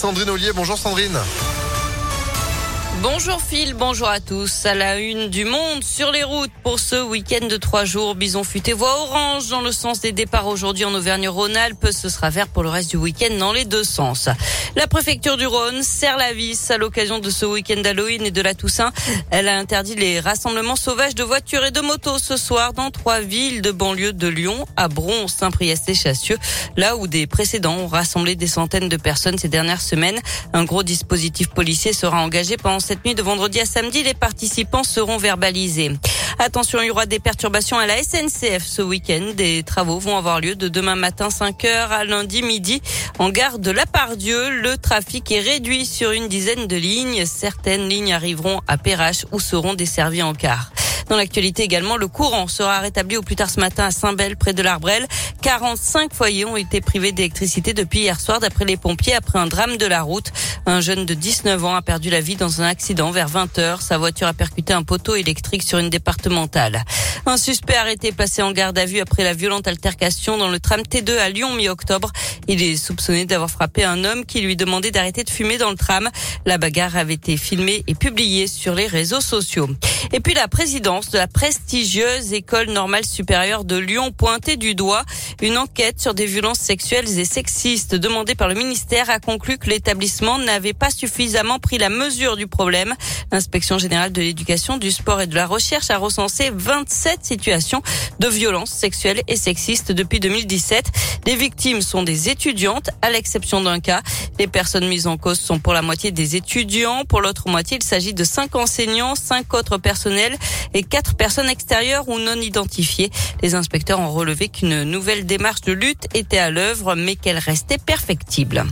Sandrine Ollier, bonjour Sandrine. Bonjour Phil, bonjour à tous. À la une du monde sur les routes pour ce week-end de trois jours. Bison futé voie orange dans le sens des départs aujourd'hui en Auvergne-Rhône-Alpes. Ce sera vert pour le reste du week-end dans les deux sens. La préfecture du Rhône serre la vis à l'occasion de ce week-end d'Halloween et de la Toussaint. Elle a interdit les rassemblements sauvages de voitures et de motos ce soir dans trois villes de banlieue de Lyon, à Bron, Saint-Priest et Chassieux, là où des précédents ont rassemblé des centaines de personnes ces dernières semaines. Un gros dispositif policier sera engagé pendant cette nuit de vendredi à samedi, les participants seront verbalisés. Attention, il y aura des perturbations à la SNCF ce week-end. Des travaux vont avoir lieu de demain matin 5h à lundi midi en gare de La Pardieu. Le trafic est réduit sur une dizaine de lignes. Certaines lignes arriveront à Perrache ou seront desservies en car. Dans l'actualité également, le courant sera rétabli au plus tard ce matin à Saint-Bel, près de l'Arbrel. 45 foyers ont été privés d'électricité depuis hier soir, d'après les pompiers, après un drame de la route. Un jeune de 19 ans a perdu la vie dans un accident vers 20 heures. Sa voiture a percuté un poteau électrique sur une départementale. Un suspect arrêté passé en garde à vue après la violente altercation dans le tram T2 à Lyon mi-octobre. Il est soupçonné d'avoir frappé un homme qui lui demandait d'arrêter de fumer dans le tram. La bagarre avait été filmée et publiée sur les réseaux sociaux. Et puis la présidence de la prestigieuse école normale supérieure de Lyon pointée du doigt. Une enquête sur des violences sexuelles et sexistes demandée par le ministère a conclu que l'établissement n'avait pas suffisamment pris la mesure du problème. L'inspection générale de l'éducation, du sport et de la recherche a recensé 27 situations de violences sexuelles et sexistes depuis 2017. Les victimes sont des étudiantes, à l'exception d'un cas. Les personnes mises en cause sont pour la moitié des étudiants. Pour l'autre moitié, il s'agit de cinq enseignants, cinq autres personnels et quatre personnes extérieures ou non identifiées. Les inspecteurs ont relevé qu'une nouvelle démarche de lutte était à l'œuvre, mais qu'elle restait perfectible.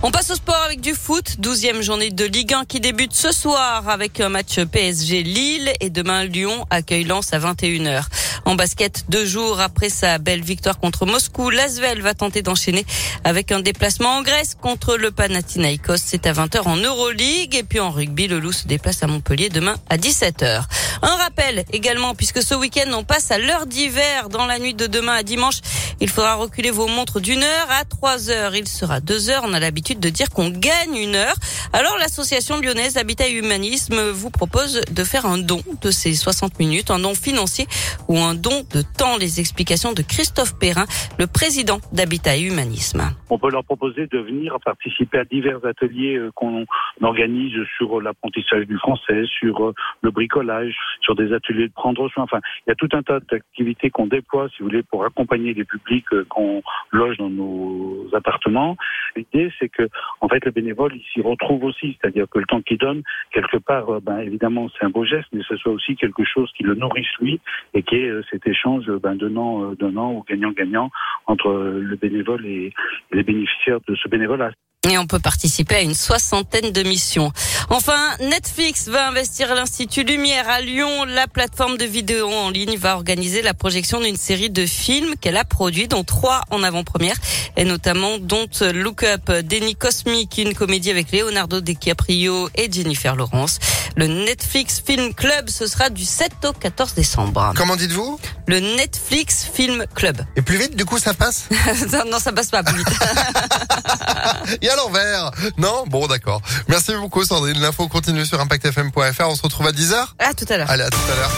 On passe au sport avec du foot. Douzième journée de Ligue 1 qui débute ce soir avec un match PSG Lille et demain Lyon accueille Lens à 21h. En basket, deux jours après sa belle victoire contre Moscou, l'Asvel va tenter d'enchaîner avec un déplacement en Grèce contre le Panathinaikos. C'est à 20h en Euroleague. Et puis en rugby, le Loup se déplace à Montpellier demain à 17h. Un rappel également, puisque ce week-end, on passe à l'heure d'hiver dans la nuit de demain à dimanche. Il faudra reculer vos montres d'une heure à trois heures. Il sera deux heures. On a l'habitude de dire qu'on gagne une heure. Alors l'association lyonnaise Habitat et Humanisme vous propose de faire un don de ces 60 minutes, un don financier ou un don de temps. Les explications de Christophe Perrin, le président d'Habitat et Humanisme. On peut leur proposer de venir participer à divers ateliers euh, qu'on organise sur l'apprentissage du français, sur euh, le bricolage, sur des ateliers de prendre soin. Enfin, il y a tout un tas d'activités qu'on déploie, si vous voulez, pour accompagner les publics euh, qu'on loge dans nos appartements. L'idée, c'est que, en fait, le bénévole, il s'y retrouve aussi. C'est-à-dire que le temps qu'il donne, quelque part, euh, ben, évidemment, c'est un beau geste, mais ce soit aussi quelque chose qui le nourrisse lui et qui est euh, cet échange ben, donnant, donnant ou gagnant-gagnant entre le bénévole et les bénéficiaires de ce bénévolat. Et on peut participer à une soixantaine de missions. Enfin, Netflix va investir l'Institut Lumière à Lyon. La plateforme de vidéo en ligne va organiser la projection d'une série de films qu'elle a produits, dont trois en avant-première, et notamment Don't Look Up, Denny Cosmic, une comédie avec Leonardo DiCaprio et Jennifer Lawrence. Le Netflix Film Club, ce sera du 7 au 14 décembre. Comment dites-vous? Le Netflix Film Club. Et plus vite, du coup, ça passe? Non, ça passe pas plus vite. Et à l'envers Non? Bon, d'accord. Merci beaucoup, Sandrine. L'info continue sur ImpactFM.fr. On se retrouve à 10h À tout à l'heure. Allez, à tout à l'heure.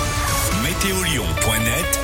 Météolion.net